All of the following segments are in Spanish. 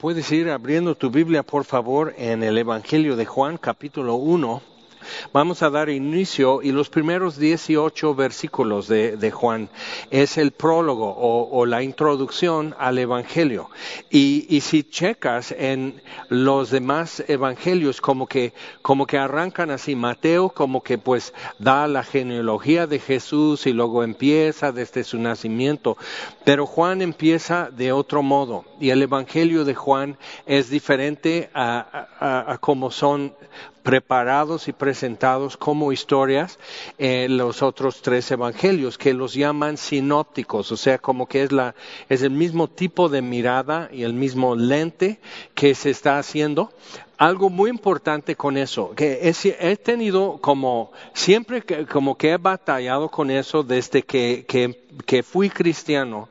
Puedes ir abriendo tu Biblia, por favor, en el Evangelio de Juan, capítulo 1. Vamos a dar inicio y los primeros 18 versículos de, Juan es el prólogo o, la introducción al Evangelio. Y, si checas en los demás evangelios como que, como que arrancan así, Mateo como que pues da la genealogía de Jesús y luego empieza desde su nacimiento, pero Juan empieza de otro modo y el Evangelio de Juan es diferente a, a como son preparados y presentados como historias en los otros tres evangelios, que los llaman sinópticos, o sea, como que es, la, es el mismo tipo de mirada y el mismo lente que se está haciendo. Algo muy importante con eso, que he, tenido como, siempre como que he batallado con eso desde que, que fui cristiano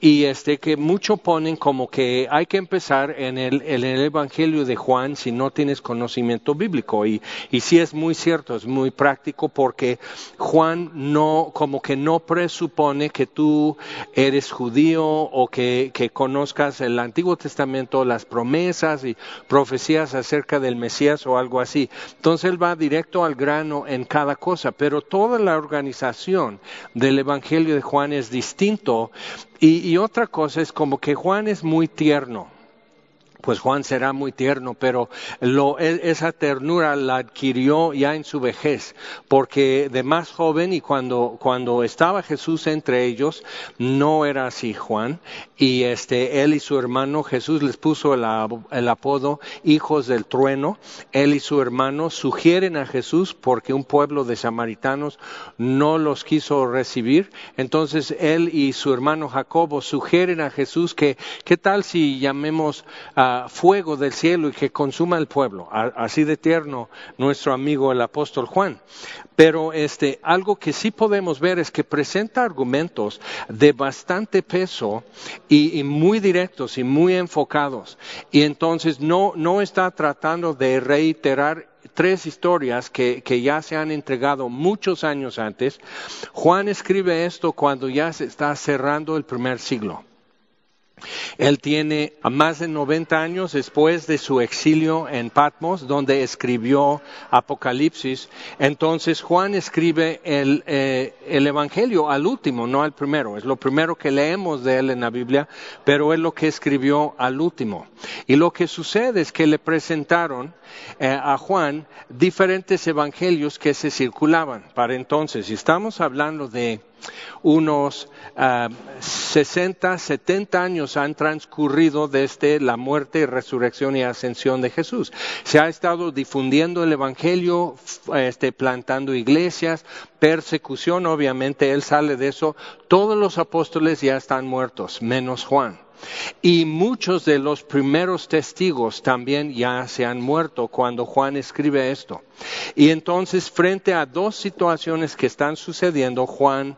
y este que mucho ponen como que hay que empezar en el, en el Evangelio de Juan si no tienes conocimiento bíblico y, y sí es muy cierto, es muy práctico porque Juan no, como que no presupone que tú eres judío o que, que conozcas el Antiguo Testamento, las promesas y profecías acerca del Mesías o algo así. Entonces él va directo al grano en cada cosa, pero toda la organización del Evangelio de Juan es distinto y, otra cosa es como que Juan es muy tierno pues Juan será muy tierno, pero e, esa ternura la adquirió ya en su vejez, porque de más joven y cuando, cuando estaba Jesús entre ellos, no era así Juan, y este, él y su hermano, Jesús les puso el, el apodo hijos del trueno, él y su hermano sugieren a Jesús porque un pueblo de samaritanos no los quiso recibir, entonces él y su hermano Jacobo sugieren a Jesús que, ¿qué tal si llamemos a fuego del cielo y que consuma el pueblo. así de tierno nuestro amigo el apóstol Juan. Pero este, algo que sí podemos ver es que presenta argumentos de bastante peso y, muy directos y muy enfocados. Y entonces no, no está tratando de reiterar tres historias que, que, ya se han entregado muchos años antes. Juan escribe esto cuando ya se está cerrando el primer siglo. Él tiene más de 90 años después de su exilio en Patmos, donde escribió Apocalipsis. Entonces Juan escribe el, eh, el, Evangelio al último, no al primero. Es lo primero que leemos de él en la Biblia, pero es lo que escribió al último. Y lo que sucede es que le presentaron eh, a Juan diferentes evangelios que se circulaban para entonces. Y estamos hablando de unos 60, ah, 70 años han transcurrido desde la muerte, resurrección y ascensión de Jesús. Se ha estado difundiendo el Evangelio, este, plantando iglesias, persecución, obviamente, él sale de eso. Todos los apóstoles ya están muertos, menos Juan. Y muchos de los primeros testigos también ya se han muerto cuando Juan escribe esto. Y entonces, frente a dos situaciones que están sucediendo, Juan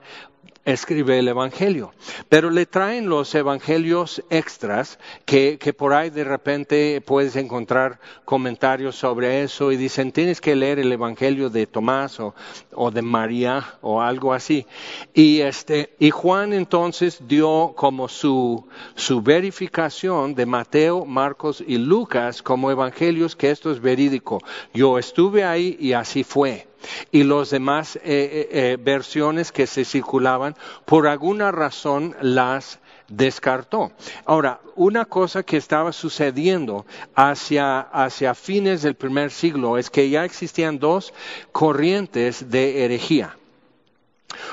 escribe el Evangelio. Pero le traen los Evangelios extras que, que, por ahí de repente puedes encontrar comentarios sobre eso y dicen tienes que leer el Evangelio de Tomás o, o de María o algo así. Y, este, y Juan entonces dio como su, su verificación de Mateo, Marcos y Lucas como Evangelios que esto es verídico. Yo estuve ahí y así fue y las demás eh, eh, eh, versiones que se circulaban, por alguna razón las descartó. Ahora, una cosa que estaba sucediendo hacia, hacia fines del primer siglo es que ya existían dos corrientes de herejía.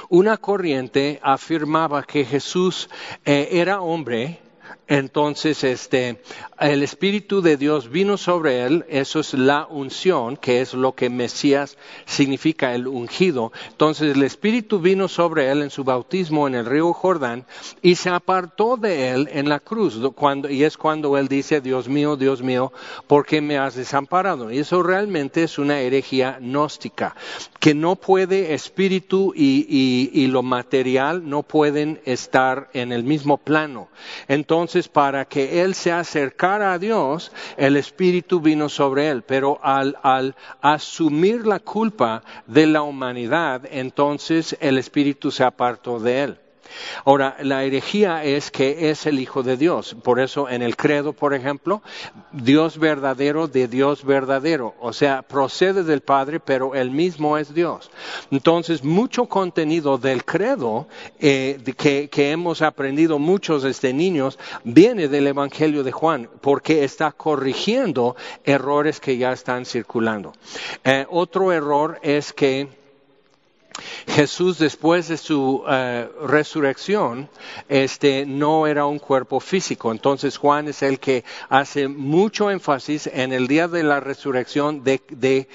Una corriente afirmaba que Jesús era hombre, entonces, este, el Espíritu de Dios vino sobre él, eso es la unción, que es lo que Mesías significa, el ungido. Entonces, el Espíritu vino sobre él en su bautismo en el río Jordán y se apartó de él en la cruz, cuando, y es cuando él dice, Dios mío, Dios mío, ¿por qué me has desamparado? Y eso realmente es una herejía gnóstica, que no puede espíritu y, y lo material no pueden estar en el mismo plano. Entonces, para que él se acercara a Dios, el Espíritu vino sobre él. Pero al, al asumir la culpa de la humanidad, entonces el Espíritu se apartó de él. Ahora, la herejía es que es el Hijo de Dios. Por eso en el credo, por ejemplo, Dios verdadero de Dios verdadero. O sea, procede del Padre, pero él mismo es Dios. Entonces, mucho contenido del credo eh, que, hemos aprendido muchos desde niños viene del Evangelio de Juan, porque está corrigiendo errores que ya están circulando. Eh, otro error es que Jesús después de su eh, resurrección, este no era un cuerpo físico. Entonces Juan es el que hace mucho énfasis en el día de la resurrección de,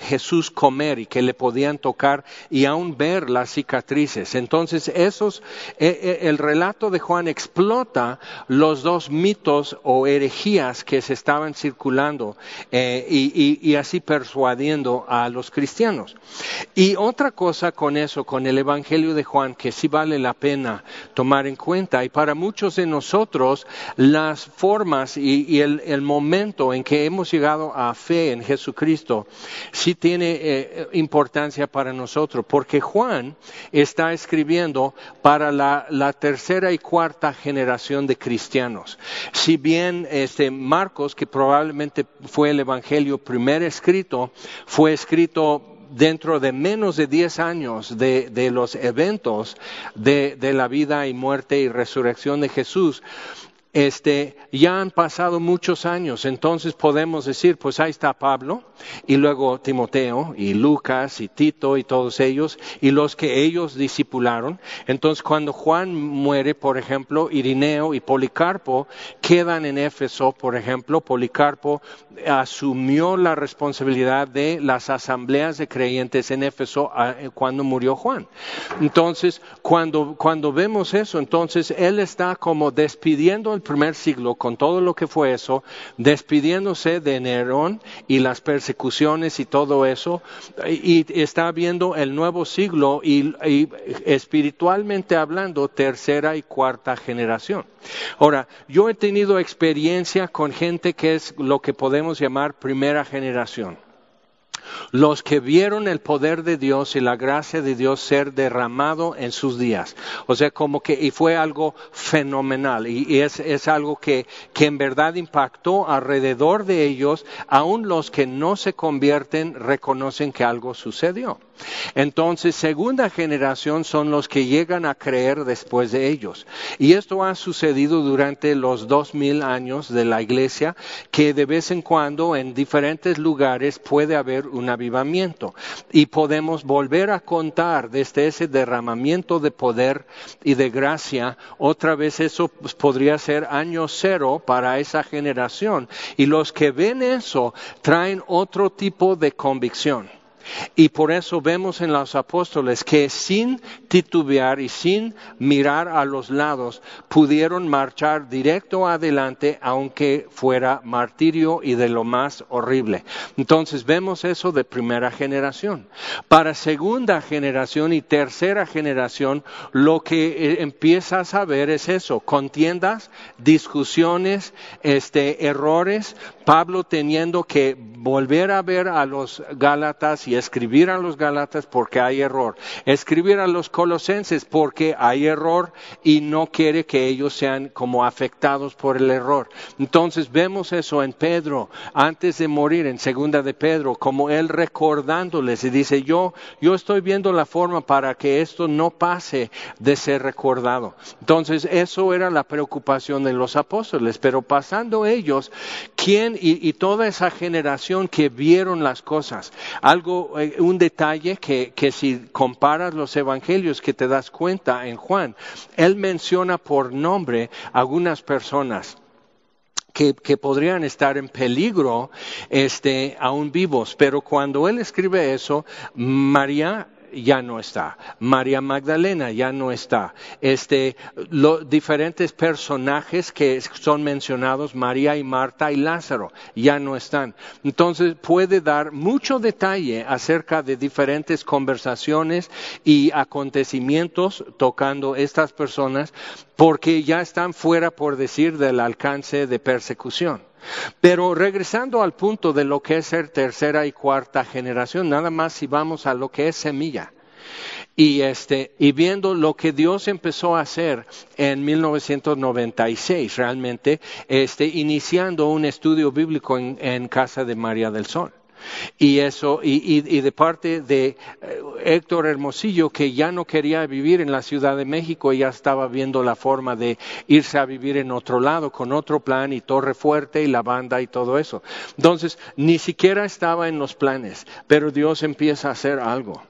Jesús comer y que le podían tocar y aún ver las cicatrices. Entonces esos, eh, eh, el relato de Juan explota los dos mitos o herejías que se estaban circulando y, y así persuadiendo a los cristianos. Y otra cosa con eso, con el Evangelio de Juan, que sí vale la pena tomar en cuenta. Y para muchos de nosotros, las formas y, el, momento en que hemos llegado a fe en Jesucristo sí tiene eh, importancia para nosotros, porque Juan está escribiendo para la, tercera y cuarta generación de cristianos. Si bien este Marcos, que probablemente fue el Evangelio primer escrito, fue escrito dentro de menos de 10 años de, los eventos de, de la vida y muerte y resurrección de Jesús, este, ya han pasado muchos años, entonces podemos decir, pues ahí está Pablo, y luego Timoteo, y Lucas, y Tito, y todos ellos, y los que ellos discipularon. Entonces cuando Juan muere, por ejemplo, Irineo y Policarpo quedan en Éfeso, por ejemplo, Policarpo asumió la responsabilidad de las asambleas de creyentes en Éfeso ah, cuando murió Juan. Entonces, cuando, cuando vemos eso, entonces él está como despidiendo primer siglo, con todo lo que fue eso, despidiéndose de Nerón y las persecuciones y todo eso, y, está viendo el nuevo siglo y, y espiritualmente hablando, tercera y cuarta generación. Ahora, yo he tenido experiencia con gente que es lo que podemos llamar primera generación los que vieron el poder de Dios y la gracia de Dios ser derramado en sus días. O sea, como que, y fue algo fenomenal, y, es, algo que, que en verdad impactó alrededor de ellos, aun los que no se convierten reconocen que algo sucedió. Entonces, segunda generación son los que llegan a creer después de ellos. Y esto ha sucedido durante los dos mil años de la iglesia, que de vez en cuando en diferentes lugares puede haber un avivamiento. Y podemos volver a contar desde ese derramamiento de poder y de gracia. Otra vez eso podría ser año cero para esa generación. Y los que ven eso traen otro tipo de convicción. Y por eso vemos en los apóstoles que sin titubear y sin mirar a los lados pudieron marchar directo adelante aunque fuera martirio y de lo más horrible. Entonces vemos eso de primera generación. Para segunda generación y tercera generación lo que eh, empiezas a ver es eso, contiendas, discusiones, este, errores, Pablo teniendo que volver a ver a los Gálatas y escribir a los Gálatas porque hay error, escribir a los Colosenses porque hay error y no quiere que ellos sean como afectados por el error. Entonces vemos eso en Pedro antes de morir, en segunda de Pedro, como él recordándoles y dice, yo, yo estoy viendo la forma para que esto no pase de ser recordado. Entonces eso era la preocupación de los apóstoles, pero pasando ellos, ¿quién y, toda esa generación que vieron las cosas. Algo, eh, un detalle que, que si comparas los evangelios que te das cuenta en Juan, él menciona por nombre algunas personas. Que, que, podrían estar en peligro este, aún vivos. Pero cuando él escribe eso, María ya no está. María Magdalena ya no está. Este, los diferentes personajes que son mencionados, María y Marta y Lázaro, ya no están. Entonces puede dar mucho detalle acerca de diferentes conversaciones y acontecimientos tocando estas personas porque ya están fuera, por decir, del alcance de persecución. Pero regresando al punto de lo que es ser tercera y cuarta generación, nada más si vamos a lo que es semilla. y este y viendo lo que Dios empezó a hacer en 1996 realmente este iniciando un estudio bíblico en, casa de María del Sol y eso y, de parte de eh, Héctor Hermosillo que ya no quería vivir en la Ciudad de México ya estaba viendo la forma de irse a vivir en otro lado con otro plan y Torre Fuerte y la banda y todo eso. Entonces ni siquiera estaba en los planes pero Dios empieza a hacer algo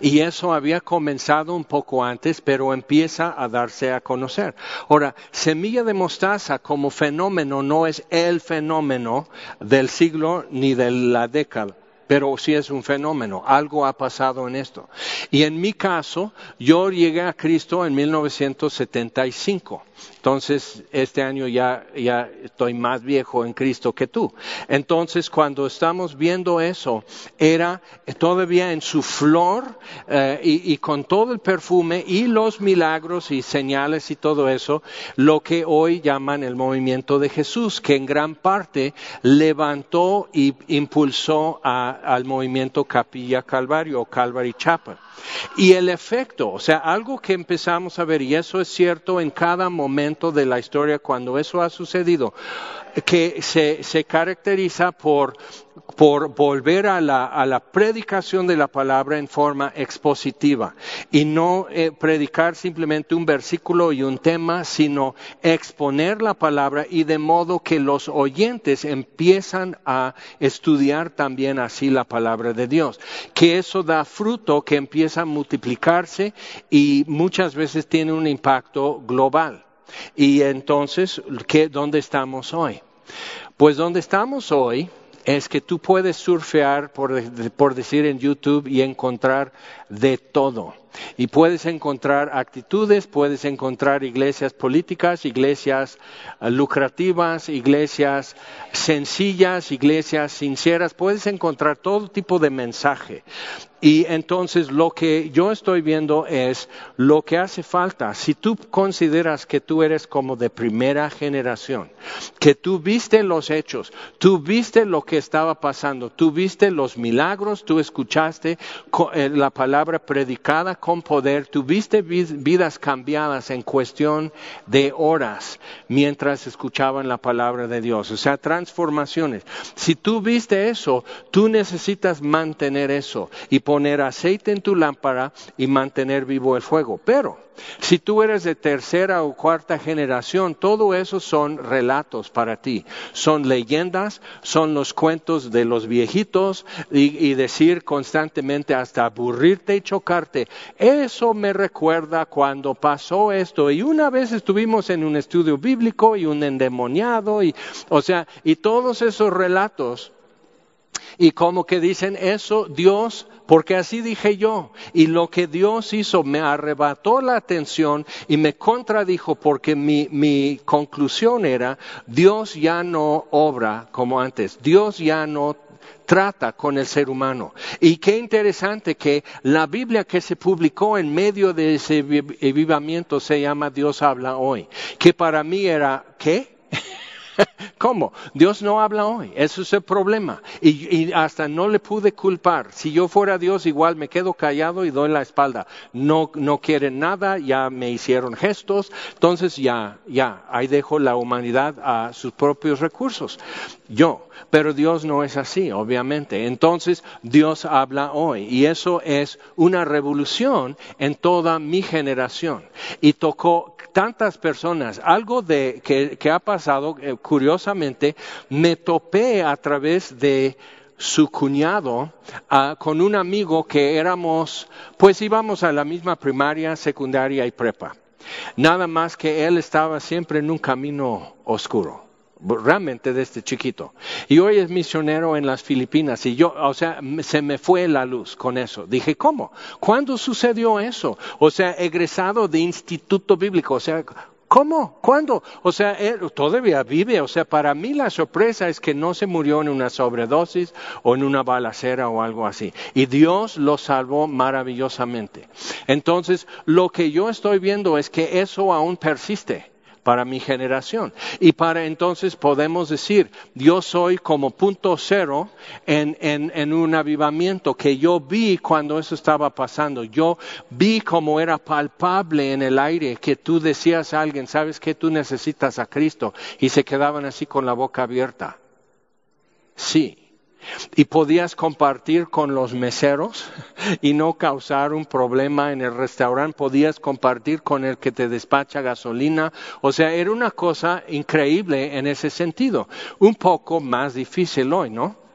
y eso había comenzado un poco antes, pero empieza a darse a conocer. Ahora, semilla de mostaza como fenómeno no es el fenómeno del siglo ni de la década pero sí es un fenómeno, algo ha pasado en esto. Y en mi caso, yo llegué a Cristo en 1975. Entonces, este año ya, ya estoy más viejo en Cristo que tú. Entonces, cuando estamos viendo eso, era todavía en su flor eh, y, con todo el perfume y los milagros y señales y todo eso, lo que hoy llaman el movimiento de Jesús, que en gran parte levantó y impulsó al movimiento Capilla Calvario o Calvary Chapel. Y el efecto, o sea, algo que empezamos a ver, y eso es cierto en cada momento de la historia cuando eso ha sucedido, que se, caracteriza por, volver a la, a la, predicación de la palabra en forma expositiva y no eh, predicar simplemente un versículo y un tema, sino exponer la palabra y de modo que los oyentes empiezan a estudiar también así la palabra de Dios, que eso da fruto que empieza a multiplicarse y muchas veces tiene un impacto global. Y entonces, ¿qué, ¿dónde estamos hoy? Pues donde estamos hoy es que tú puedes surfear, por, por, decir en YouTube, y encontrar de todo. Y puedes encontrar actitudes, puedes encontrar iglesias políticas, iglesias eh, lucrativas, iglesias sencillas, iglesias sinceras, puedes encontrar todo tipo de mensaje. Y entonces lo que yo estoy viendo es lo que hace falta. Si tú consideras que tú eres como de primera generación, que tú viste los hechos, tú viste lo que estaba pasando, tú viste los milagros, tú escuchaste eh, la palabra predicada con poder, tuviste vidas cambiadas en cuestión de horas mientras escuchaban la palabra de Dios, o sea, transformaciones. Si tú viste eso, tú necesitas mantener eso y poner aceite en tu lámpara y mantener vivo el fuego. Pero si tú eres de tercera o cuarta generación, todo eso son relatos para ti. Son leyendas, son los cuentos de los viejitos y, decir constantemente hasta aburrirte chocarte. Eso me recuerda cuando pasó esto. Y una vez estuvimos en un estudio bíblico y un endemoniado y, o sea, y todos esos relatos y como que dicen eso, Dios, porque así dije yo, y lo que Dios hizo me arrebató la atención y me contradijo porque mi, mi conclusión era, Dios ya no obra como antes, Dios ya no trata con el ser humano. Y qué interesante que la Biblia que se publicó en medio de ese vivamiento se llama Dios habla hoy, que para mí era, ¿qué? ¿Cómo? Dios no habla hoy. Eso es el problema. Y, hasta no le pude culpar. Si yo fuera Dios, igual me quedo callado y doy la espalda. No, no quieren nada, ya me hicieron gestos. Entonces ya, ya, ahí dejo la humanidad a sus propios recursos. Yo. Pero Dios no es así, obviamente. Entonces Dios habla hoy. Y eso es una revolución en toda mi generación. Y tocó tantas personas. Algo de, que, ha pasado, eh, curiosamente, me topé a través de su cuñado ah, con un amigo que éramos, pues íbamos a la misma primaria, secundaria y prepa. Nada más que él estaba siempre en un camino oscuro realmente desde chiquito. Y hoy es misionero en las Filipinas y yo, o sea, se me fue la luz con eso. Dije, ¿cómo? ¿Cuándo sucedió eso? O sea, egresado de instituto bíblico, o sea, ¿Cómo? ¿Cuándo? O sea, él todavía vive. O sea, para mí la sorpresa es que no se murió en una sobredosis o en una balacera o algo así. Y Dios lo salvó maravillosamente. Entonces, lo que yo estoy viendo es que eso aún persiste para mi generación. Y para entonces podemos decir, yo soy como punto cero en, en, en, un avivamiento que yo vi cuando eso estaba pasando. Yo vi como era palpable en el aire que tú decías a alguien, sabes que tú necesitas a Cristo y se quedaban así con la boca abierta. Sí, y podías compartir con los meseros y no causar un problema en el restaurante, podías compartir con el que te despacha gasolina, o sea, era una cosa increíble en ese sentido, un poco más difícil hoy, ¿no?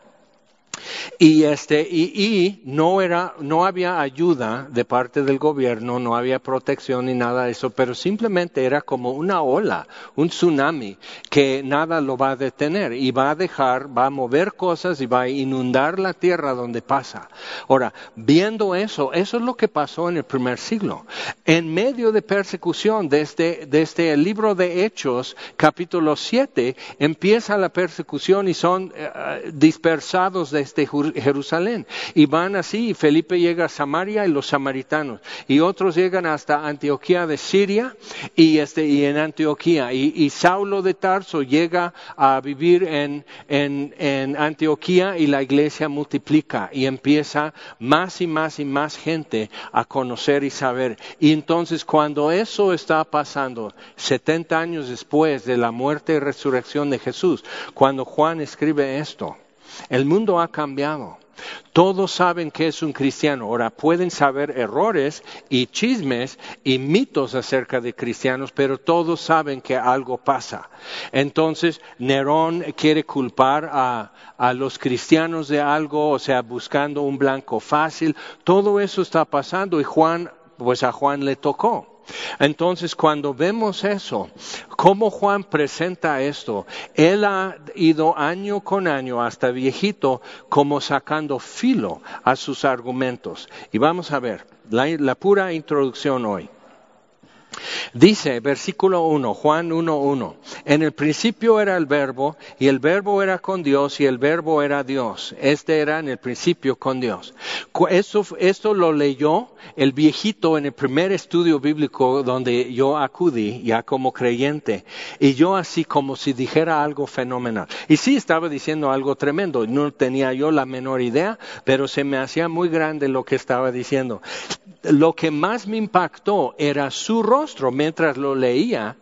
Y este, y, no era, no había ayuda de parte del gobierno, no había protección ni nada de eso, pero simplemente era como una ola, un tsunami que nada lo va a detener y va a dejar, va a mover cosas y va a inundar la tierra donde pasa. Ahora, viendo eso, eso es lo que pasó en el primer siglo. En medio de persecución, desde, desde el libro de Hechos, capítulo 7, empieza la persecución y son eh, dispersados de de Jerusalén. Y van así, y Felipe llega a Samaria y los samaritanos, y otros llegan hasta Antioquía de Siria y, este, y en Antioquía. Y, Saulo de Tarso llega a vivir en, en, en Antioquía y la iglesia multiplica y empieza más y más y más gente a conocer y saber. Y entonces cuando eso está pasando, 70 años después de la muerte y resurrección de Jesús, cuando Juan escribe esto, el mundo ha cambiado. Todos saben que es un cristiano. Ahora pueden saber errores y chismes y mitos acerca de cristianos, pero todos saben que algo pasa. Entonces Nerón quiere culpar a, los cristianos de algo, o sea, buscando un blanco fácil. Todo eso está pasando y Juan, pues a Juan le tocó. Entonces, cuando vemos eso, cómo Juan presenta esto, él ha ido año con año hasta viejito como sacando filo a sus argumentos. Y vamos a ver la, pura introducción hoy. Dice, versículo 1, Juan 1.1, en el principio era el verbo, y el verbo era con Dios, y el verbo era Dios. Este era en el principio con Dios. Esto, esto lo leyó el viejito en el primer estudio bíblico donde yo acudí, ya como creyente, y yo así como si dijera algo fenomenal. Y sí estaba diciendo algo tremendo, no tenía yo la menor idea, pero se me hacía muy grande lo que estaba diciendo. Lo que más me impactó era su rostro mientras lo leía,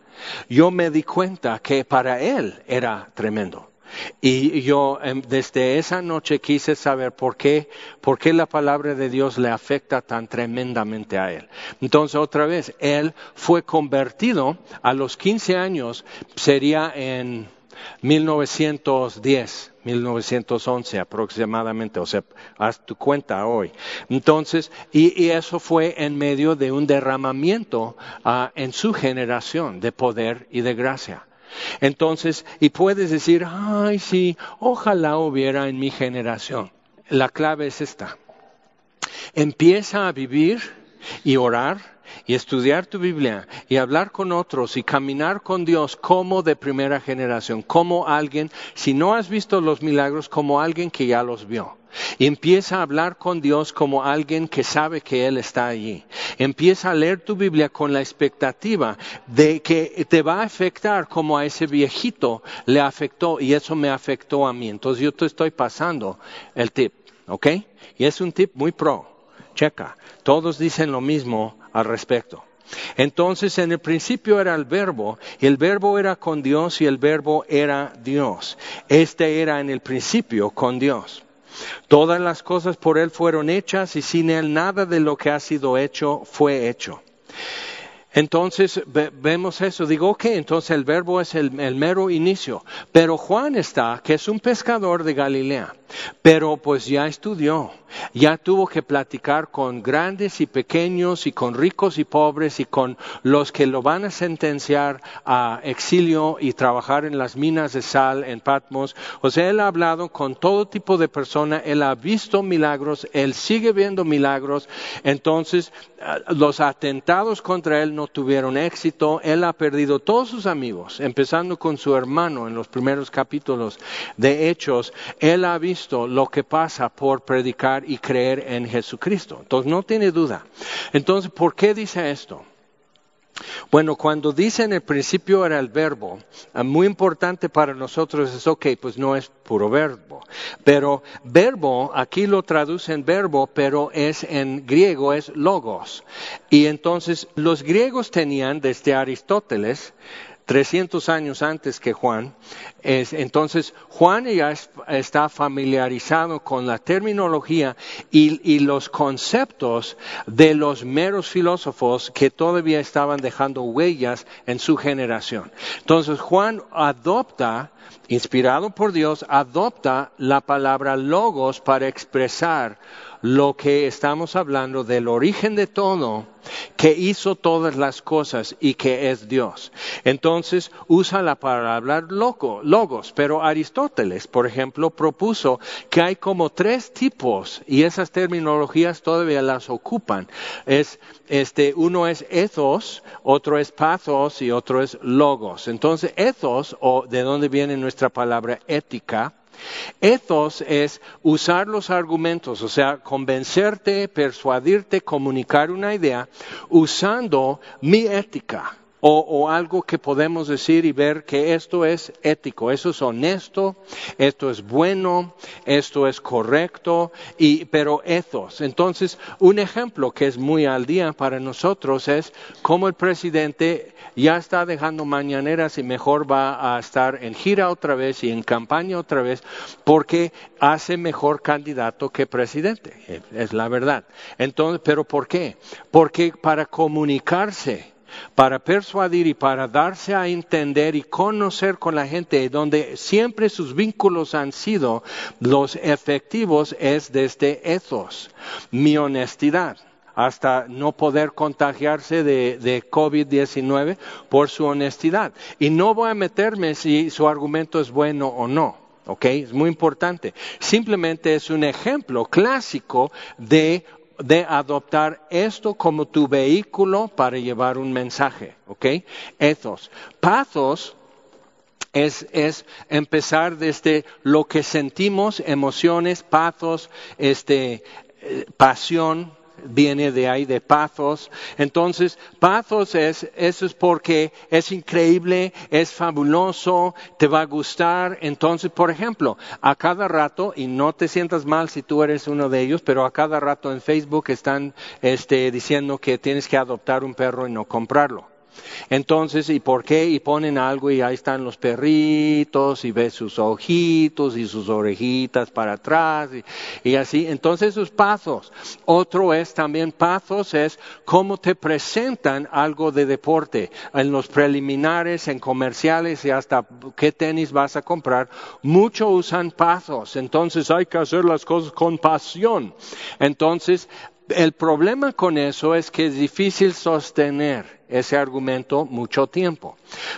yo me di cuenta que para él era tremendo. Y yo em, desde esa noche quise saber por qué, por qué la palabra de Dios le afecta tan tremendamente a él. Entonces otra vez, él fue convertido a los 15 años, sería en 1910, 1911 aproximadamente, o sea, haz tu cuenta hoy. Entonces, y, eso fue en medio de un derramamiento ah, en su generación de poder y de gracia. Entonces, y puedes decir, ay, sí, ojalá hubiera en mi generación. La clave es esta. Empieza a vivir y orar y estudiar tu Biblia y hablar con otros y caminar con Dios como de primera generación, como alguien, si no has visto los milagros, como alguien que ya los vio. Empieza a hablar con Dios como alguien que sabe que Él está allí. Empieza a leer tu Biblia con la expectativa de que te va a afectar como a ese viejito le afectó y eso me afectó a mí. Entonces yo te estoy pasando el tip, ¿ok? Y es un tip muy pro. Checa, todos dicen lo mismo al respecto. Entonces en el principio era el verbo, y el verbo era con Dios y el verbo era Dios. Este era en el principio con Dios. Todas las cosas por Él fueron hechas y sin Él nada de lo que ha sido hecho fue hecho. Entonces vemos eso, digo, ok, entonces el verbo es el, mero inicio, pero Juan está, que es un pescador de Galilea, pero pues ya estudió, ya tuvo que platicar con grandes y pequeños y con ricos y pobres y con los que lo van a sentenciar a exilio y trabajar en las minas de sal en Patmos. O sea, él ha hablado con todo tipo de personas, él ha visto milagros, él sigue viendo milagros. Entonces, ah, los atentados contra él no tuvieron éxito, él ha perdido todos sus amigos, empezando con su hermano en los primeros capítulos de Hechos. Él ha visto lo que pasa por predicar y creer en Jesucristo. Entonces no tiene duda. Entonces, ¿por qué dice esto? Bueno, cuando dice en el principio era el verbo, ah, muy importante para nosotros es, ok, pues no es puro verbo, pero verbo, aquí lo traducen verbo, pero es en griego, es logos. Y entonces los griegos tenían desde Aristóteles 300 años antes que Juan. entonces, Juan ya está familiarizado con la terminología y, los conceptos de los meros filósofos que todavía estaban dejando huellas en su generación. Entonces, Juan adopta, inspirado por Dios, adopta la palabra logos para expresar lo que estamos hablando del origen de todo, que hizo todas las cosas y que es Dios. Entonces usa la palabra loco, logos, pero Aristóteles, por ejemplo, propuso que hay como tres tipos y esas terminologías todavía las ocupan. Es, este, uno es ethos, otro es pathos y otro es logos. Entonces, ethos, o de dónde viene nuestra palabra ética, Ethos es usar los argumentos, o sea, convencerte, persuadirte, comunicar una idea usando mi ética. O, algo que podemos decir y ver que esto es ético, eso es honesto, esto es bueno, esto es correcto, y, pero ethos. Entonces, un ejemplo que es muy al día para nosotros es cómo el presidente ya está dejando mañaneras y mejor va a estar en gira otra vez y en campaña otra vez porque hace mejor candidato que presidente. Es la verdad. Entonces, ¿pero por qué? Porque para comunicarse para persuadir y para darse a entender y conocer con la gente donde siempre sus vínculos han sido los efectivos es desde ethos, mi honestidad hasta no poder contagiarse de, COVID-19 por su honestidad. Y no voy a meterme si su argumento es bueno o no. ¿ok? Es muy importante. Simplemente es un ejemplo clásico de, de adoptar esto como tu vehículo para llevar un mensaje, ¿ok? Ethos. Pathos es, es, empezar desde lo que sentimos, emociones, pathos, este, eh, pasión, viene de ahí de Pathos. Entonces, Pathos es, eso es porque es increíble, es fabuloso, te va a gustar. Entonces, por ejemplo, a cada rato, y no te sientas mal si tú eres uno de ellos, pero a cada rato en Facebook están este, diciendo que tienes que adoptar un perro y no comprarlo. Entonces, ¿y por qué? Y ponen algo y ahí están los perritos y ves sus ojitos y sus orejitas para atrás y, así. Entonces, sus pasos. Otro es también pasos, es cómo te presentan algo de deporte en los preliminares, en comerciales y hasta qué tenis vas a comprar. Mucho usan pasos. Entonces, hay que hacer las cosas con pasión. Entonces, el problema con eso es que es difícil sostener ese argumento mucho tiempo,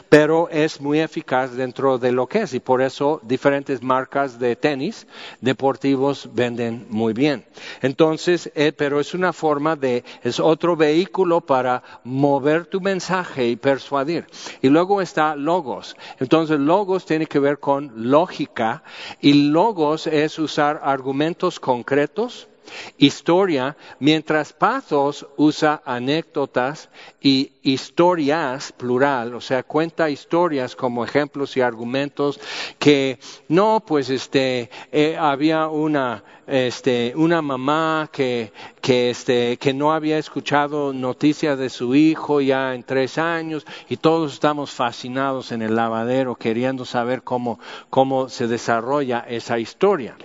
pero es muy eficaz dentro de lo que es y por eso diferentes marcas de tenis deportivos venden muy bien. Entonces, eh, pero es una forma de, es otro vehículo para mover tu mensaje y persuadir. Y luego está logos. Entonces, logos tiene que ver con lógica y logos es usar argumentos concretos historia, mientras Pathos usa anécdotas y historias, plural, o sea, cuenta historias como ejemplos y argumentos que no, pues este, eh, había una, este, una mamá que, que, este, que no había escuchado noticias de su hijo ya en tres años y todos estamos fascinados en el lavadero queriendo saber cómo, cómo se desarrolla esa historia.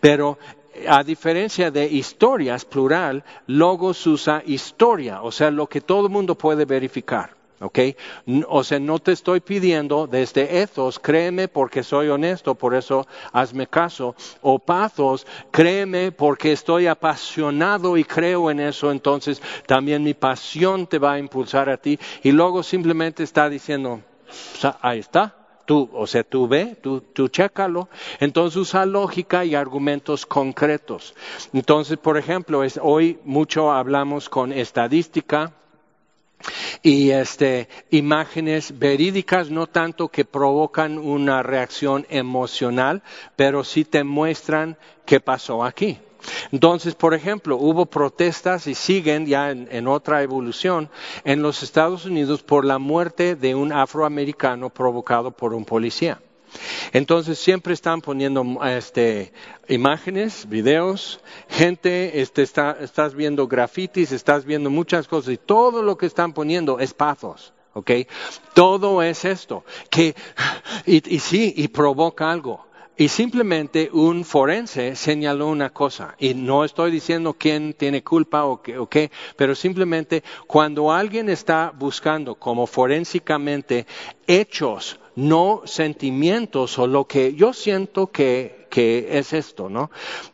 Pero a diferencia de historias, plural, logos usa historia, o sea, lo que todo el mundo puede verificar. ¿ok? O sea, no te estoy pidiendo desde ethos, créeme porque soy honesto, por eso hazme caso. O pathos, créeme porque estoy apasionado y creo en eso, entonces también mi pasión te va a impulsar a ti. Y luego simplemente está diciendo, ahí está, Tú, o sea, tú ve, tú, tú chécalo. Entonces usa lógica y argumentos concretos. Entonces, por ejemplo, es, hoy mucho hablamos con estadística, y este, imágenes verídicas, no tanto que provocan una reacción emocional, pero sí te muestran qué pasó aquí. Entonces, por ejemplo, hubo protestas y siguen ya en, otra evolución en los Estados Unidos por la muerte de un afroamericano provocado por un policía. Entonces siempre están poniendo este, imágenes, videos, gente, este, estás viendo grafitis, estás viendo muchas cosas y todo lo que están poniendo es pathos. ¿ok? Todo es esto, que, y, y sí, y provoca algo. Y simplemente un forense señaló una cosa, y no estoy diciendo quién tiene culpa o qué, o qué, pero simplemente cuando alguien está buscando como forensicamente hechos, no sentimientos o lo que yo siento que que es esto, ¿no?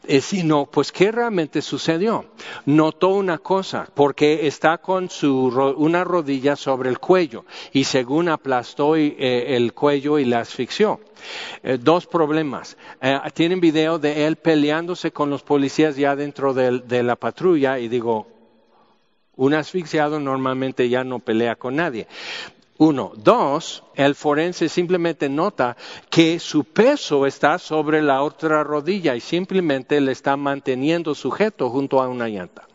Eh, sino, pues, ¿qué realmente sucedió? Notó una cosa, porque está con su, una rodilla sobre el cuello y según aplastó eh, el cuello y la asfixió. Eh, dos problemas. tienen video de él peleándose con los policías ya dentro de la patrulla y digo, un asfixiado normalmente ya no pelea con nadie. Uno. Dos, el forense simplemente nota que su peso está sobre la otra rodilla y simplemente le está manteniendo sujeto junto a una llanta.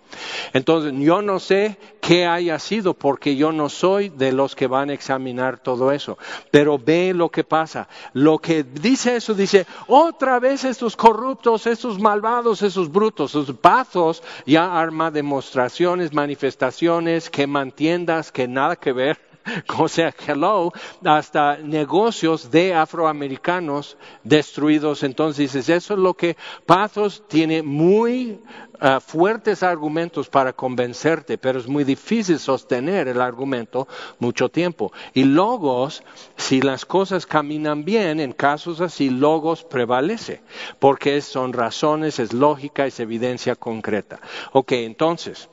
Entonces, yo no sé qué haya sido porque yo no soy de los que van a examinar todo eso, pero ve lo que pasa. Lo que dice eso, dice, otra vez estos corruptos, estos malvados, esos brutos, esos pazos, ya arma demostraciones, manifestaciones, que mantiendas, que nada que ver o sea, hello, hasta negocios de afroamericanos destruidos. Entonces, eso es lo que Pathos tiene muy ah, fuertes argumentos para convencerte, pero es muy difícil sostener el argumento mucho tiempo. Y Logos, si las cosas caminan bien, en casos así, Logos prevalece, porque son razones, es lógica, es evidencia concreta. Ok, entonces,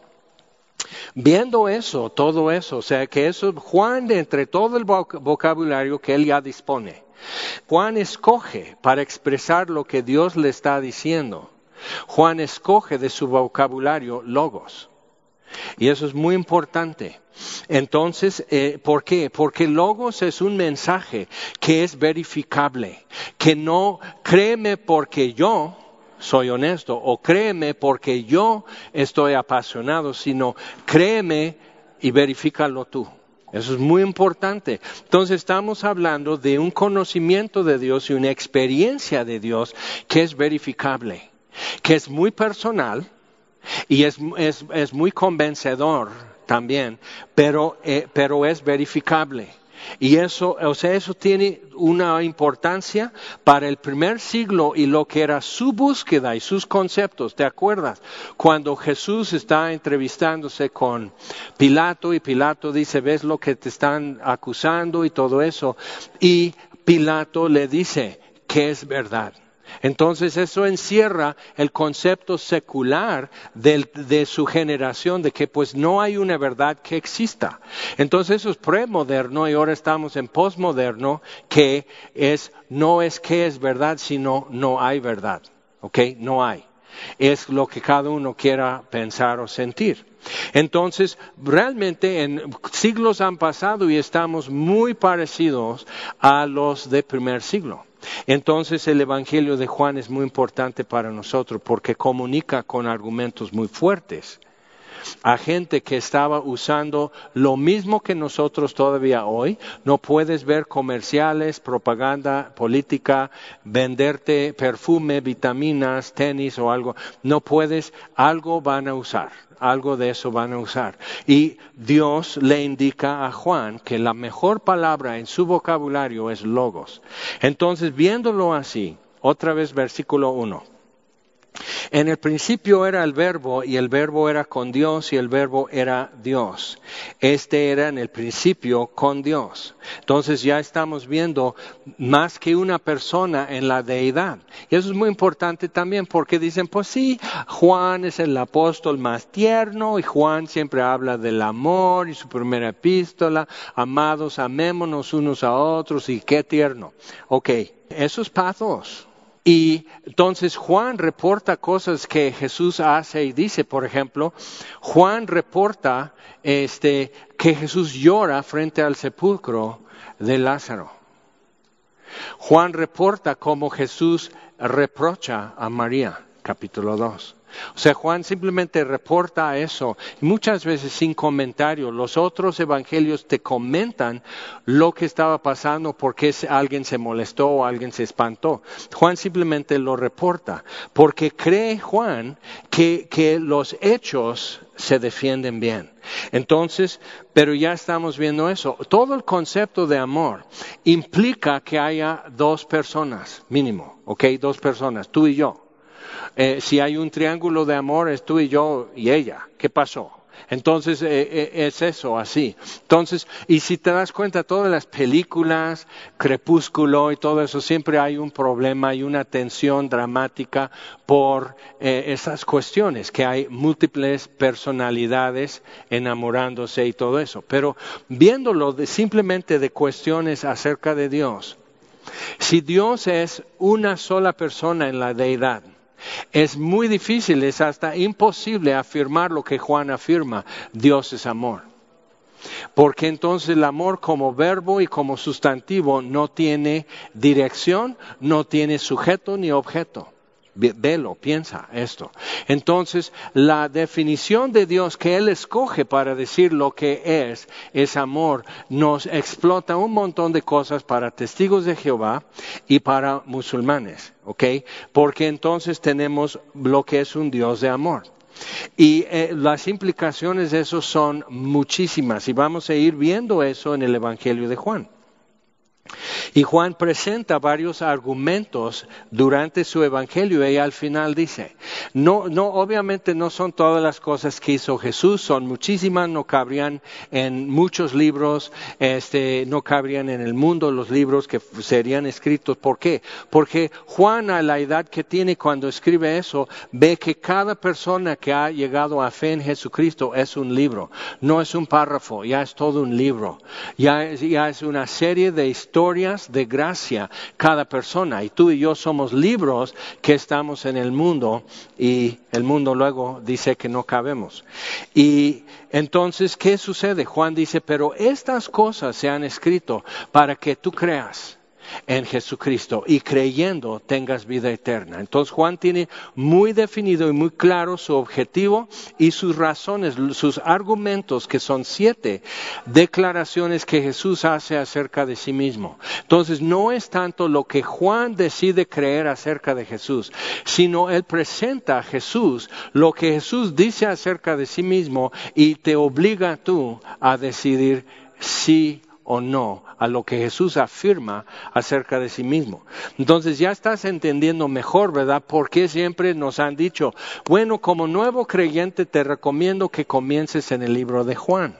Viendo eso, todo eso, o sea que eso, Juan, entre todo el vocabulario que él ya dispone, Juan escoge para expresar lo que Dios le está diciendo. Juan escoge de su vocabulario logos. Y eso es muy importante. Entonces, eh, ¿por qué? Porque logos es un mensaje que es verificable, que no créeme porque yo, soy honesto, o créeme porque yo estoy apasionado, sino créeme y verifícalo tú. Eso es muy importante. Entonces estamos hablando de un conocimiento de Dios y una experiencia de Dios que es verificable, que es muy personal y es, muy convencedor también, pero, eh, pero es verificable. Y eso, o sea, eso tiene una importancia para el primer siglo y lo que era su búsqueda y sus conceptos. ¿Te acuerdas? Cuando Jesús está entrevistándose con Pilato y Pilato dice, ves lo que te están acusando y todo eso. Y Pilato le dice que es verdad. Entonces eso encierra el concepto secular de, su generación de que pues no hay una verdad que exista. Entonces eso es premoderno y ahora estamos en posmoderno que es no es que es verdad sino no hay verdad. ¿Ok? No hay. Es lo que cada uno quiera pensar o sentir. Entonces, realmente en siglos han pasado y estamos muy parecidos a los de primer siglo. Entonces el Evangelio de Juan es muy importante para nosotros porque comunica con argumentos muy fuertes a gente que estaba usando lo mismo que nosotros todavía hoy. No puedes ver comerciales, propaganda política, venderte perfume, vitaminas, tenis o algo. No puedes, algo van a usar algo de eso van a usar. Y Dios le indica a Juan que la mejor palabra en su vocabulario es logos. Entonces, viéndolo así, otra vez versículo 1. En el principio era el verbo y el verbo era con Dios y el verbo era Dios. Este era en el principio con Dios. Entonces ya estamos viendo más que una persona en la deidad. Y eso es muy importante también porque dicen, pues sí, Juan es el apóstol más tierno y Juan siempre habla del amor y su primera epístola, amados, amémonos unos a otros y qué tierno. Ok, esos pasos y entonces Juan reporta cosas que Jesús hace y dice, por ejemplo, Juan reporta este, que Jesús llora frente al sepulcro de Lázaro. Juan reporta cómo Jesús reprocha a María, capítulo 2. O sea, Juan simplemente reporta eso, muchas veces sin comentario. Los otros evangelios te comentan lo que estaba pasando, por qué alguien se molestó o alguien se espantó. Juan simplemente lo reporta, porque cree Juan que, que los hechos se defienden bien. Entonces, pero ya estamos viendo eso. Todo el concepto de amor implica que haya dos personas, mínimo, ¿ok? Dos personas, tú y yo. Eh, si hay un triángulo de amor, es tú y yo y ella. ¿Qué pasó? Entonces eh, eh, es eso, así. Entonces, y si te das cuenta, todas las películas, Crepúsculo y todo eso, siempre hay un problema y una tensión dramática por esas cuestiones, que hay múltiples personalidades enamorándose y todo eso. Pero viéndolo simplemente de cuestiones acerca de Dios, si Dios es una sola persona en la deidad, es muy difícil, es hasta imposible afirmar lo que Juan afirma, Dios es amor. Porque entonces el amor como verbo y como sustantivo no tiene dirección, no tiene sujeto ni objeto. Velo, piensa esto. Entonces, la definición de Dios que Él escoge para decir lo que es, es amor, nos explota un montón de cosas para testigos de Jehová y para musulmanes, ¿ok? Porque entonces tenemos lo que es un Dios de amor. Y eh, las implicaciones de eso son muchísimas y vamos a ir viendo eso en el Evangelio de Juan. Y Juan presenta varios argumentos durante su evangelio y al final dice, no, no, obviamente no son todas las cosas que hizo Jesús, son muchísimas, no cabrían en muchos libros, este, no cabrían en el mundo los libros que serían escritos. ¿Por qué? Porque Juan a la edad que tiene cuando escribe eso, ve que cada persona que ha llegado a fe en Jesucristo es un libro, no es un párrafo, ya es todo un libro, ya, ya es una serie de historias de gracia cada persona. Y tú y yo somos libros que estamos en el mundo y el mundo luego dice que no cabemos. Y entonces, ¿qué sucede? Juan dice, pero estas cosas se han escrito para que tú creas en Jesucristo y creyendo tengas vida eterna. Entonces Juan tiene muy definido y muy claro su objetivo y sus razones, sus argumentos, que son siete declaraciones que Jesús hace acerca de sí mismo. Entonces no es tanto lo que Juan decide creer acerca de Jesús, sino él presenta a Jesús lo que Jesús dice acerca de sí mismo y te obliga tú a decidir sí o no a lo que Jesús afirma acerca de sí mismo. Entonces ya estás entendiendo mejor, ¿verdad? Porque siempre nos han dicho, bueno, como nuevo creyente te recomiendo que comiences en el libro de Juan.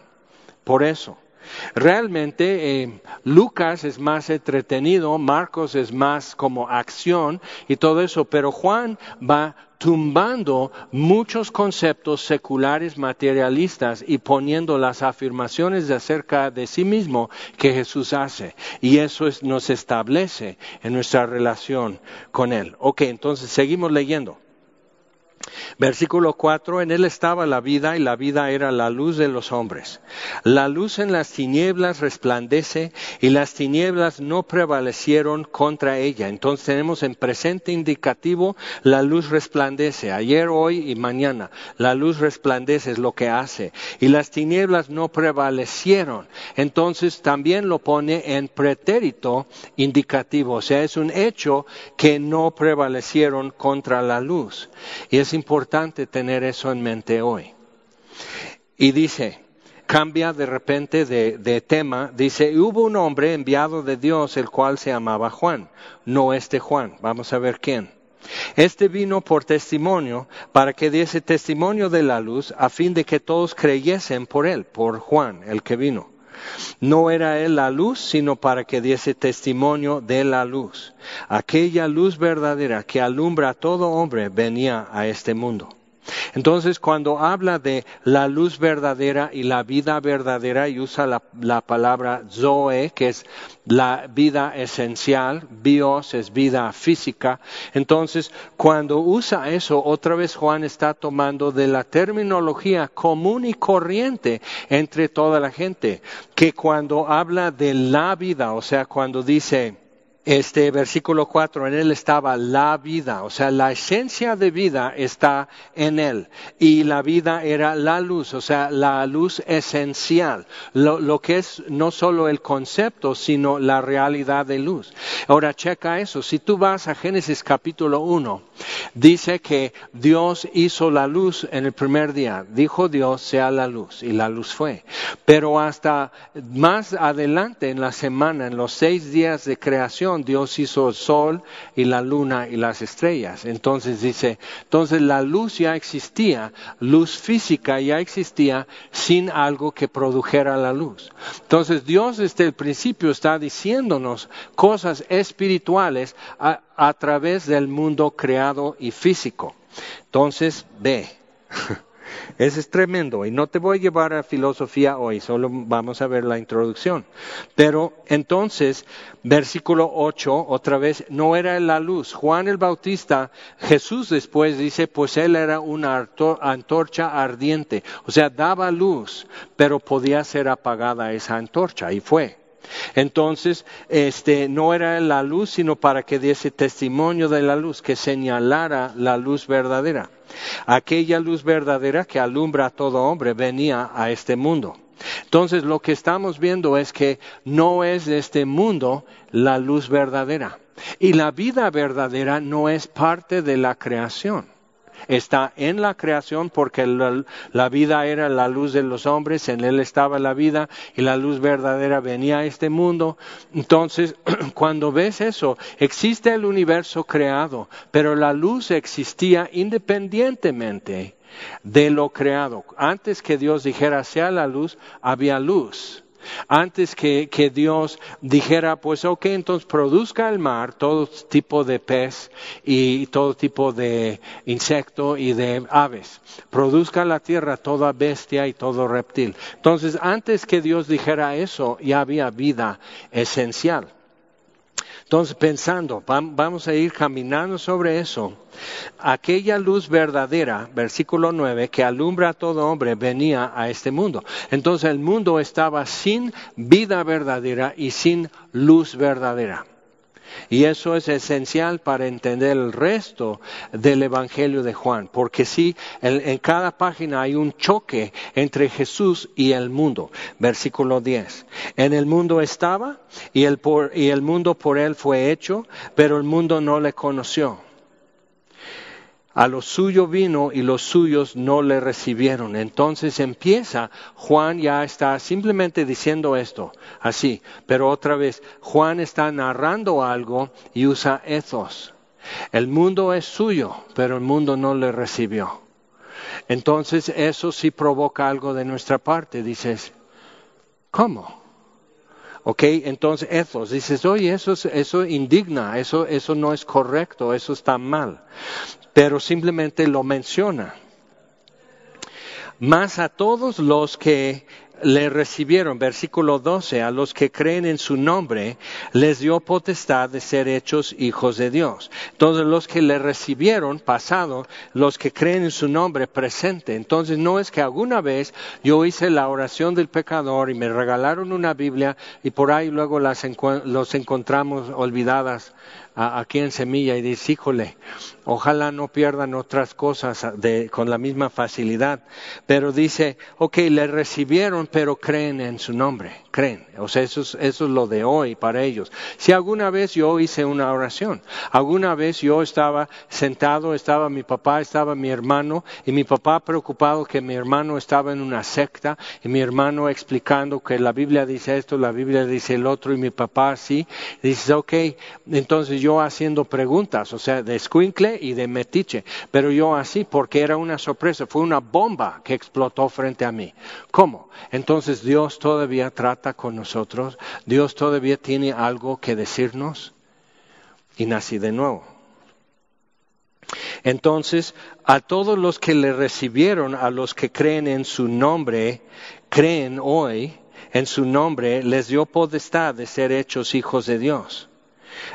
Por eso. Realmente eh, Lucas es más entretenido, Marcos es más como acción y todo eso, pero Juan va tumbando muchos conceptos seculares materialistas y poniendo las afirmaciones acerca de sí mismo que Jesús hace. Y eso nos establece en nuestra relación con Él. Ok, entonces seguimos leyendo. Versículo 4, en él estaba la vida y la vida era la luz de los hombres. La luz en las tinieblas resplandece y las tinieblas no prevalecieron contra ella. Entonces tenemos en presente indicativo la luz resplandece, ayer, hoy y mañana. La luz resplandece es lo que hace y las tinieblas no prevalecieron. Entonces también lo pone en pretérito indicativo, o sea, es un hecho que no prevalecieron contra la luz. Y es importante tener eso en mente hoy. Y dice, cambia de repente de, tema, dice, hubo un hombre enviado de Dios, el cual se llamaba Juan, no este Juan, vamos a ver quién. Este vino por testimonio para que diese testimonio de la luz, a fin de que todos creyesen por él, por Juan, el que vino. No era él la luz, sino para que diese testimonio de la luz. Aquella luz verdadera que alumbra a todo hombre venía a este mundo. Entonces, cuando habla de la luz verdadera y la vida verdadera y usa la, palabra Zoe, que es la vida esencial, bios es vida física, entonces cuando usa eso, otra vez Juan está tomando de la terminología común y corriente entre toda la gente, que cuando habla de la vida, o sea, cuando dice, este versículo 4, en él estaba la vida, o sea, la esencia de vida está en él. Y la vida era la luz, o sea, la luz esencial, lo, que es no solo el concepto, sino la realidad de luz. Ahora, checa eso, si tú vas a Génesis capítulo 1, dice que Dios hizo la luz en el primer día, dijo Dios sea la luz, y la luz fue. Pero hasta más adelante en la semana, en los seis días de creación, Dios hizo el sol y la luna y las estrellas. Entonces dice, entonces la luz ya existía, luz física ya existía sin algo que produjera la luz. Entonces Dios desde el principio está diciéndonos cosas espirituales a, través del mundo creado y físico. Entonces, ve. Ese es tremendo y no te voy a llevar a filosofía hoy, solo vamos a ver la introducción. Pero entonces, versículo 8, otra vez, no era la luz. Juan el Bautista, Jesús después dice, pues él era una antorcha ardiente, o sea, daba luz, pero podía ser apagada esa antorcha y fue. Entonces, este, no era la luz, sino para que diese testimonio de la luz, que señalara la luz verdadera. Aquella luz verdadera que alumbra a todo hombre venía a este mundo. Entonces, lo que estamos viendo es que no es de este mundo la luz verdadera. Y la vida verdadera no es parte de la creación está en la creación porque la, vida era la luz de los hombres, en él estaba la vida y la luz verdadera venía a este mundo. Entonces, cuando ves eso, existe el universo creado, pero la luz existía independientemente de lo creado. Antes que Dios dijera sea la luz, había luz. Antes que, Dios dijera, pues ok, entonces produzca el mar todo tipo de pez y todo tipo de insecto y de aves. Produzca la tierra toda bestia y todo reptil. Entonces, antes que Dios dijera eso, ya había vida esencial. Entonces, pensando, vamos a ir caminando sobre eso. Aquella luz verdadera, versículo 9, que alumbra a todo hombre, venía a este mundo. Entonces el mundo estaba sin vida verdadera y sin luz verdadera. Y eso es esencial para entender el resto del Evangelio de Juan, porque sí, en, cada página hay un choque entre Jesús y el mundo. Versículo 10. En el mundo estaba y el, y el mundo por él fue hecho, pero el mundo no le conoció. A lo suyo vino y los suyos no le recibieron. Entonces empieza, Juan ya está simplemente diciendo esto, así, pero otra vez, Juan está narrando algo y usa ethos. El mundo es suyo, pero el mundo no le recibió. Entonces eso sí provoca algo de nuestra parte. Dices, ¿cómo? Ok, entonces ethos, dices, oye, eso, eso indigna, eso, eso no es correcto, eso está mal pero simplemente lo menciona. Más a todos los que le recibieron, versículo 12, a los que creen en su nombre, les dio potestad de ser hechos hijos de Dios. Entonces los que le recibieron, pasado, los que creen en su nombre, presente. Entonces no es que alguna vez yo hice la oración del pecador y me regalaron una Biblia y por ahí luego las los encontramos olvidadas aquí en Semilla y dice, híjole, ojalá no pierdan otras cosas con la misma facilidad. Pero dice, ok, le recibieron, pero creen en su nombre, creen. O sea, eso es, eso es lo de hoy para ellos. Si alguna vez yo hice una oración, alguna vez yo estaba sentado, estaba mi papá, estaba mi hermano, y mi papá preocupado que mi hermano estaba en una secta, y mi hermano explicando que la Biblia dice esto, la Biblia dice el otro, y mi papá así, dice, ok, entonces yo haciendo preguntas, o sea, de escuincle y de metiche, pero yo así, porque era una sorpresa, fue una bomba que explotó frente a mí. ¿Cómo? Entonces Dios todavía trata con nosotros, Dios todavía tiene algo que decirnos y nací de nuevo. Entonces, a todos los que le recibieron, a los que creen en su nombre, creen hoy, en su nombre, les dio potestad de ser hechos hijos de Dios.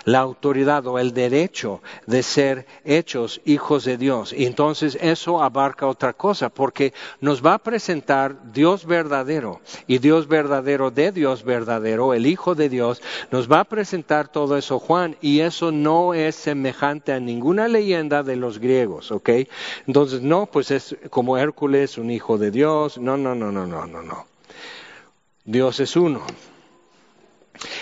La autoridad o el derecho de ser hechos hijos de Dios. Y entonces eso abarca otra cosa, porque nos va a presentar Dios verdadero y Dios verdadero de Dios verdadero, el Hijo de Dios, nos va a presentar todo eso Juan y eso no es semejante a ninguna leyenda de los griegos, ¿ok? Entonces no, pues es como Hércules, un hijo de Dios, no, no, no, no, no, no, no. Dios es uno.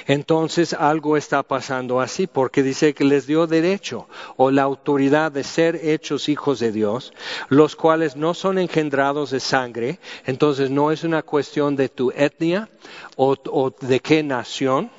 Entonces algo está pasando así, porque dice que les dio derecho o la autoridad de ser hechos hijos de Dios, los cuales no son engendrados de sangre, entonces no es una cuestión de tu etnia o, de qué nación,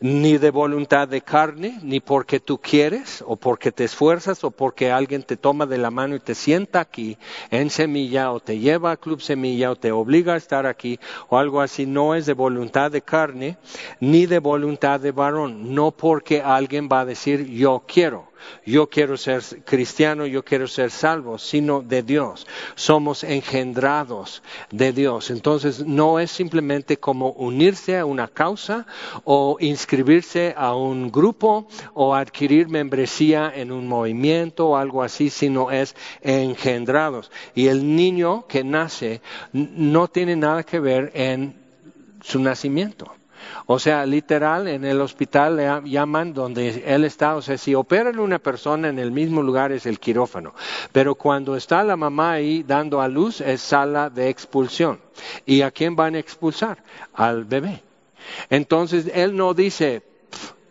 ni de voluntad de carne, ni porque tú quieres, o porque te esfuerzas, o porque alguien te toma de la mano y te sienta aquí en semilla, o te lleva a Club Semilla, o te obliga a estar aquí, o algo así, no es de voluntad de carne, ni de voluntad de varón, no porque alguien va a decir yo quiero yo quiero ser cristiano, yo quiero ser salvo, sino de Dios. Somos engendrados de Dios. Entonces no es simplemente como unirse a una causa o inscribirse a un grupo o adquirir membresía en un movimiento o algo así, sino es engendrados. Y el niño que nace no tiene nada que ver en su nacimiento. O sea, literal, en el hospital le llaman donde él está, o sea, si operan una persona en el mismo lugar es el quirófano, pero cuando está la mamá ahí dando a luz es sala de expulsión. ¿Y a quién van a expulsar? Al bebé. Entonces, él no dice,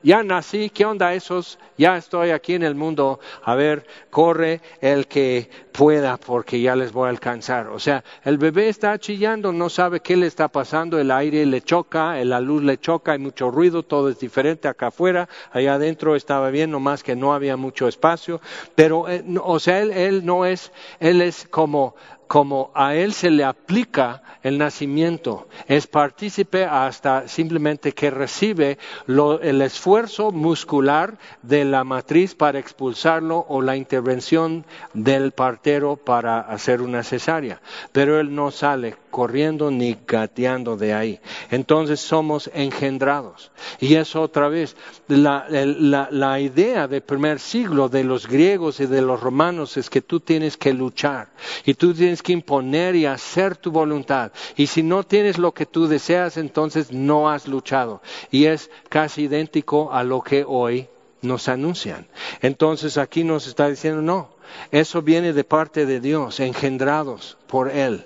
ya nací, ¿qué onda esos? Ya estoy aquí en el mundo, a ver, corre el que pueda porque ya les voy a alcanzar. O sea, el bebé está chillando, no sabe qué le está pasando, el aire le choca, la luz le choca, hay mucho ruido, todo es diferente acá afuera, allá adentro estaba bien, nomás que no había mucho espacio, pero, eh, o sea, él, él no es, él es como como a él se le aplica el nacimiento, es partícipe hasta simplemente que recibe el esfuerzo muscular de la matriz para expulsarlo o la intervención del partero para hacer una cesárea, pero él no sale corriendo ni gateando de ahí. Entonces somos engendrados. Y eso otra vez, la, la, idea del primer siglo de los griegos y de los romanos es que tú tienes que luchar y tú tienes que imponer y hacer tu voluntad. Y si no tienes lo que tú deseas, entonces no has luchado. Y es casi idéntico a lo que hoy nos anuncian. Entonces aquí nos está diciendo, no, eso viene de parte de Dios, engendrados por Él.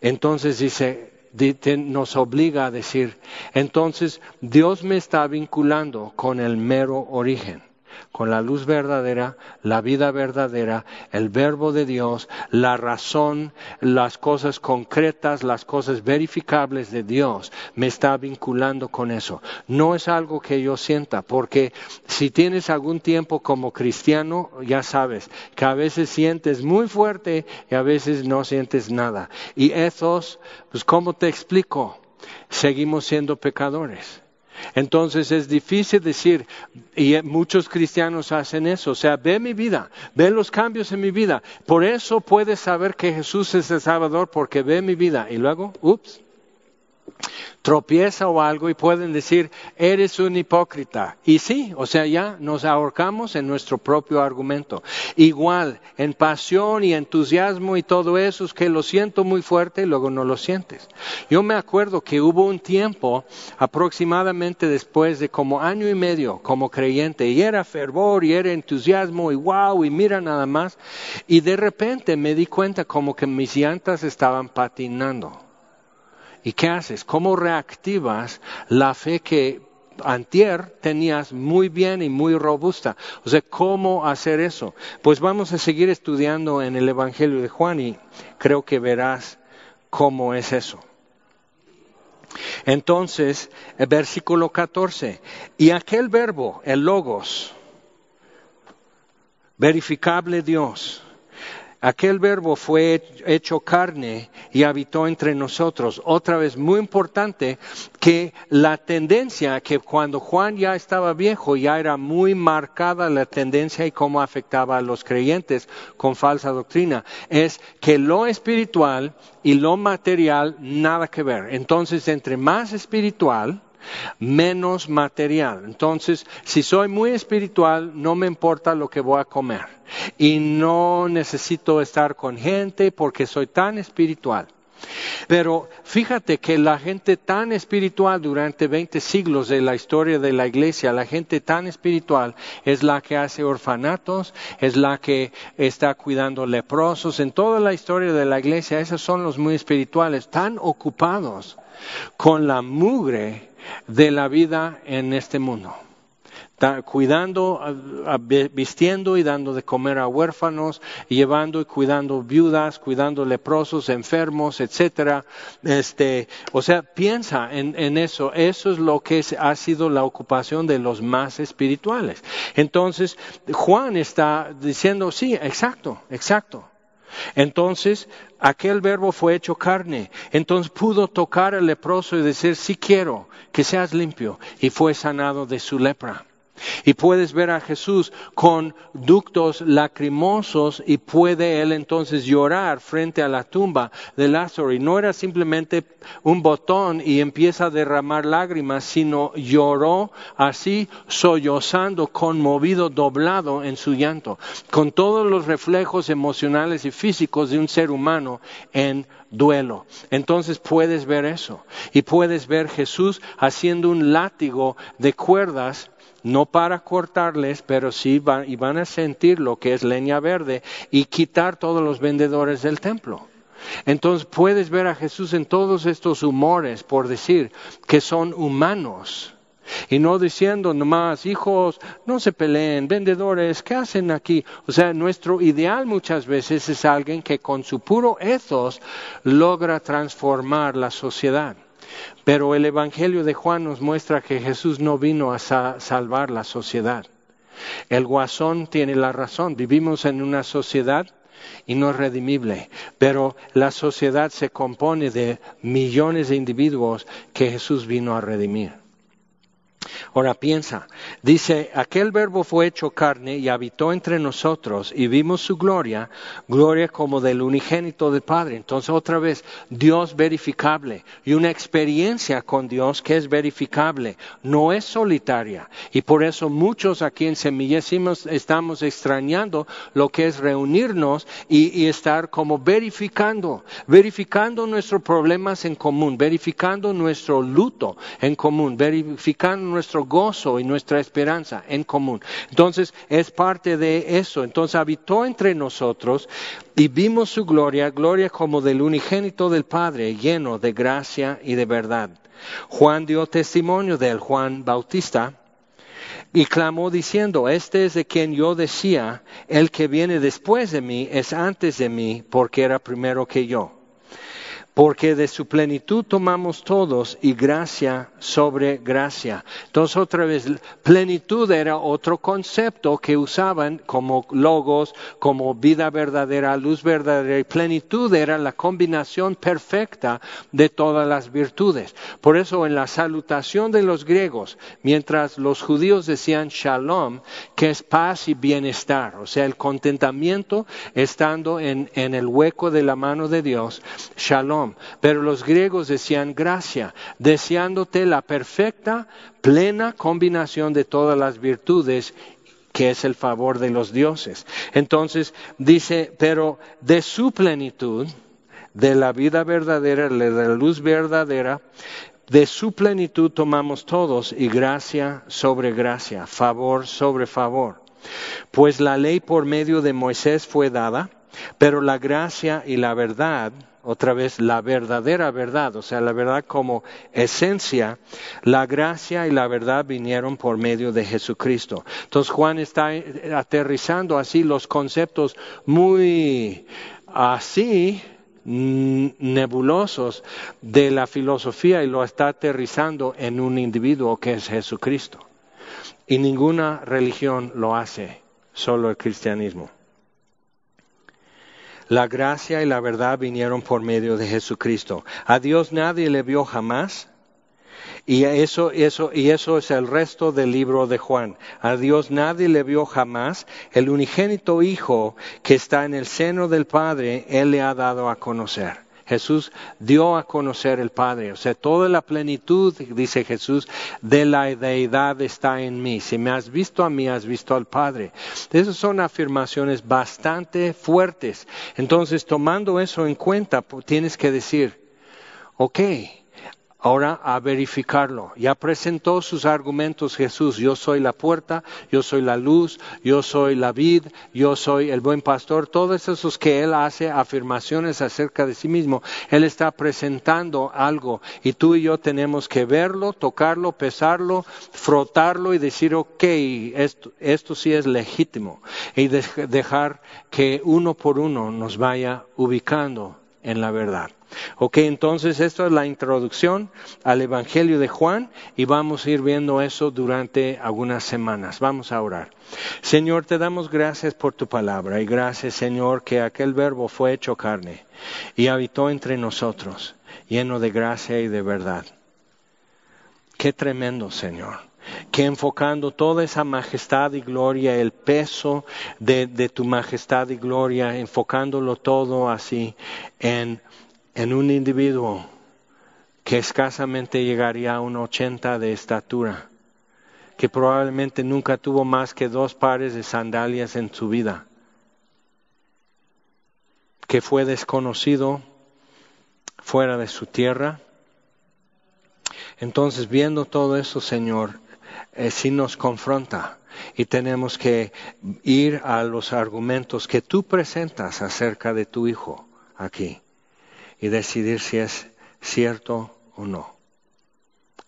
Entonces dice, nos obliga a decir, entonces Dios me está vinculando con el mero origen con la luz verdadera, la vida verdadera, el verbo de Dios, la razón, las cosas concretas, las cosas verificables de Dios, me está vinculando con eso. No es algo que yo sienta, porque si tienes algún tiempo como cristiano, ya sabes que a veces sientes muy fuerte y a veces no sientes nada. Y esos, pues ¿cómo te explico? Seguimos siendo pecadores. Entonces es difícil decir, y muchos cristianos hacen eso, o sea, ve mi vida, ve los cambios en mi vida. Por eso puedes saber que Jesús es el Salvador, porque ve mi vida. Y luego, ups, tropieza o algo y pueden decir, eres un hipócrita. Y sí, o sea, ya nos ahorcamos en nuestro propio argumento. Igual, en pasión y entusiasmo y todo eso, es que lo siento muy fuerte y luego no lo sientes. Yo me acuerdo que hubo un tiempo, aproximadamente después de como año y medio como creyente, y era fervor y era entusiasmo y wow, y mira nada más, y de repente me di cuenta como que mis llantas estaban patinando. ¿Y qué haces? ¿Cómo reactivas la fe que antier tenías muy bien y muy robusta? O sea, ¿cómo hacer eso? Pues vamos a seguir estudiando en el Evangelio de Juan y creo que verás cómo es eso. Entonces, el versículo 14, y aquel verbo, el logos, verificable Dios, Aquel verbo fue hecho carne y habitó entre nosotros. Otra vez, muy importante que la tendencia, que cuando Juan ya estaba viejo, ya era muy marcada la tendencia y cómo afectaba a los creyentes con falsa doctrina, es que lo espiritual y lo material nada que ver. Entonces, entre más espiritual, menos material. Entonces, si soy muy espiritual, no me importa lo que voy a comer. Y no necesito estar con gente porque soy tan espiritual. Pero fíjate que la gente tan espiritual durante 20 siglos de la historia de la iglesia, la gente tan espiritual es la que hace orfanatos, es la que está cuidando leprosos. En toda la historia de la iglesia, esos son los muy espirituales, tan ocupados con la mugre de la vida en este mundo cuidando, vistiendo y dando de comer a huérfanos, llevando y cuidando viudas, cuidando leprosos, enfermos, etcétera. Este, o sea, piensa en, eso. Eso es lo que ha sido la ocupación de los más espirituales. Entonces, Juan está diciendo, sí, exacto, exacto. Entonces, aquel verbo fue hecho carne. Entonces pudo tocar al leproso y decir, sí quiero que seas limpio. Y fue sanado de su lepra. Y puedes ver a Jesús con ductos lacrimosos y puede él entonces llorar frente a la tumba de Lázaro. Y no era simplemente un botón y empieza a derramar lágrimas, sino lloró así, sollozando, conmovido, doblado en su llanto, con todos los reflejos emocionales y físicos de un ser humano en duelo. Entonces puedes ver eso. Y puedes ver Jesús haciendo un látigo de cuerdas no para cortarles, pero sí van, y van a sentir lo que es leña verde y quitar todos los vendedores del templo. Entonces puedes ver a Jesús en todos estos humores, por decir, que son humanos. Y no diciendo nomás, hijos, no se peleen, vendedores, ¿qué hacen aquí? O sea, nuestro ideal muchas veces es alguien que con su puro ethos logra transformar la sociedad. Pero el Evangelio de Juan nos muestra que Jesús no vino a salvar la sociedad. El guasón tiene la razón. Vivimos en una sociedad y no es redimible, pero la sociedad se compone de millones de individuos que Jesús vino a redimir. Ahora piensa, dice, aquel verbo fue hecho carne y habitó entre nosotros y vimos su gloria, gloria como del unigénito del Padre. Entonces otra vez, Dios verificable y una experiencia con Dios que es verificable, no es solitaria. Y por eso muchos aquí en Semillésimos estamos extrañando lo que es reunirnos y, y estar como verificando, verificando nuestros problemas en común, verificando nuestro luto en común, verificando nuestro gozo y nuestra esperanza en común. Entonces es parte de eso. Entonces habitó entre nosotros y vimos su gloria, gloria como del unigénito del Padre, lleno de gracia y de verdad. Juan dio testimonio de él, Juan Bautista, y clamó diciendo, este es de quien yo decía, el que viene después de mí es antes de mí, porque era primero que yo porque de su plenitud tomamos todos y gracia sobre gracia. Entonces otra vez, plenitud era otro concepto que usaban como logos, como vida verdadera, luz verdadera, y plenitud era la combinación perfecta de todas las virtudes. Por eso en la salutación de los griegos, mientras los judíos decían shalom, que es paz y bienestar, o sea, el contentamiento estando en, en el hueco de la mano de Dios, shalom pero los griegos decían gracia, deseándote la perfecta, plena combinación de todas las virtudes que es el favor de los dioses. Entonces dice, pero de su plenitud, de la vida verdadera, de la luz verdadera, de su plenitud tomamos todos y gracia sobre gracia, favor sobre favor. Pues la ley por medio de Moisés fue dada, pero la gracia y la verdad otra vez la verdadera verdad, o sea, la verdad como esencia, la gracia y la verdad vinieron por medio de Jesucristo. Entonces Juan está aterrizando así los conceptos muy así nebulosos de la filosofía y lo está aterrizando en un individuo que es Jesucristo. Y ninguna religión lo hace, solo el cristianismo. La gracia y la verdad vinieron por medio de Jesucristo. A Dios nadie le vio jamás. Y eso, eso, y eso es el resto del libro de Juan. A Dios nadie le vio jamás. El unigénito Hijo que está en el seno del Padre, Él le ha dado a conocer. Jesús dio a conocer el Padre. O sea, toda la plenitud, dice Jesús, de la deidad está en mí. Si me has visto a mí, has visto al Padre. Esas son afirmaciones bastante fuertes. Entonces, tomando eso en cuenta, tienes que decir, ok, Ahora a verificarlo. Ya presentó sus argumentos Jesús. Yo soy la puerta, yo soy la luz, yo soy la vid, yo soy el buen pastor. Todos esos que Él hace afirmaciones acerca de sí mismo. Él está presentando algo y tú y yo tenemos que verlo, tocarlo, pesarlo, frotarlo y decir, ok, esto, esto sí es legítimo. Y dejar que uno por uno nos vaya ubicando en la verdad. Ok, entonces esto es la introducción al Evangelio de Juan y vamos a ir viendo eso durante algunas semanas. Vamos a orar. Señor, te damos gracias por tu palabra y gracias, Señor, que aquel verbo fue hecho carne y habitó entre nosotros, lleno de gracia y de verdad. Qué tremendo, Señor que enfocando toda esa majestad y gloria, el peso de, de, tu majestad y gloria, enfocándolo todo así en en un individuo que escasamente llegaría a un 80 de estatura, que probablemente nunca tuvo más que dos pares de sandalias en su vida, que fue desconocido fuera de su tierra. Entonces, viendo todo eso, Señor, eh, sí nos confronta y tenemos que ir a los argumentos que tú presentas acerca de tu Hijo aquí y decidir si es cierto o no.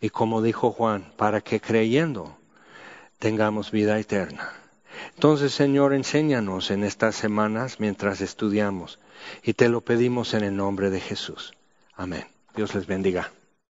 Y como dijo Juan, para que creyendo tengamos vida eterna. Entonces, Señor, enséñanos en estas semanas mientras estudiamos y te lo pedimos en el nombre de Jesús. Amén. Dios les bendiga.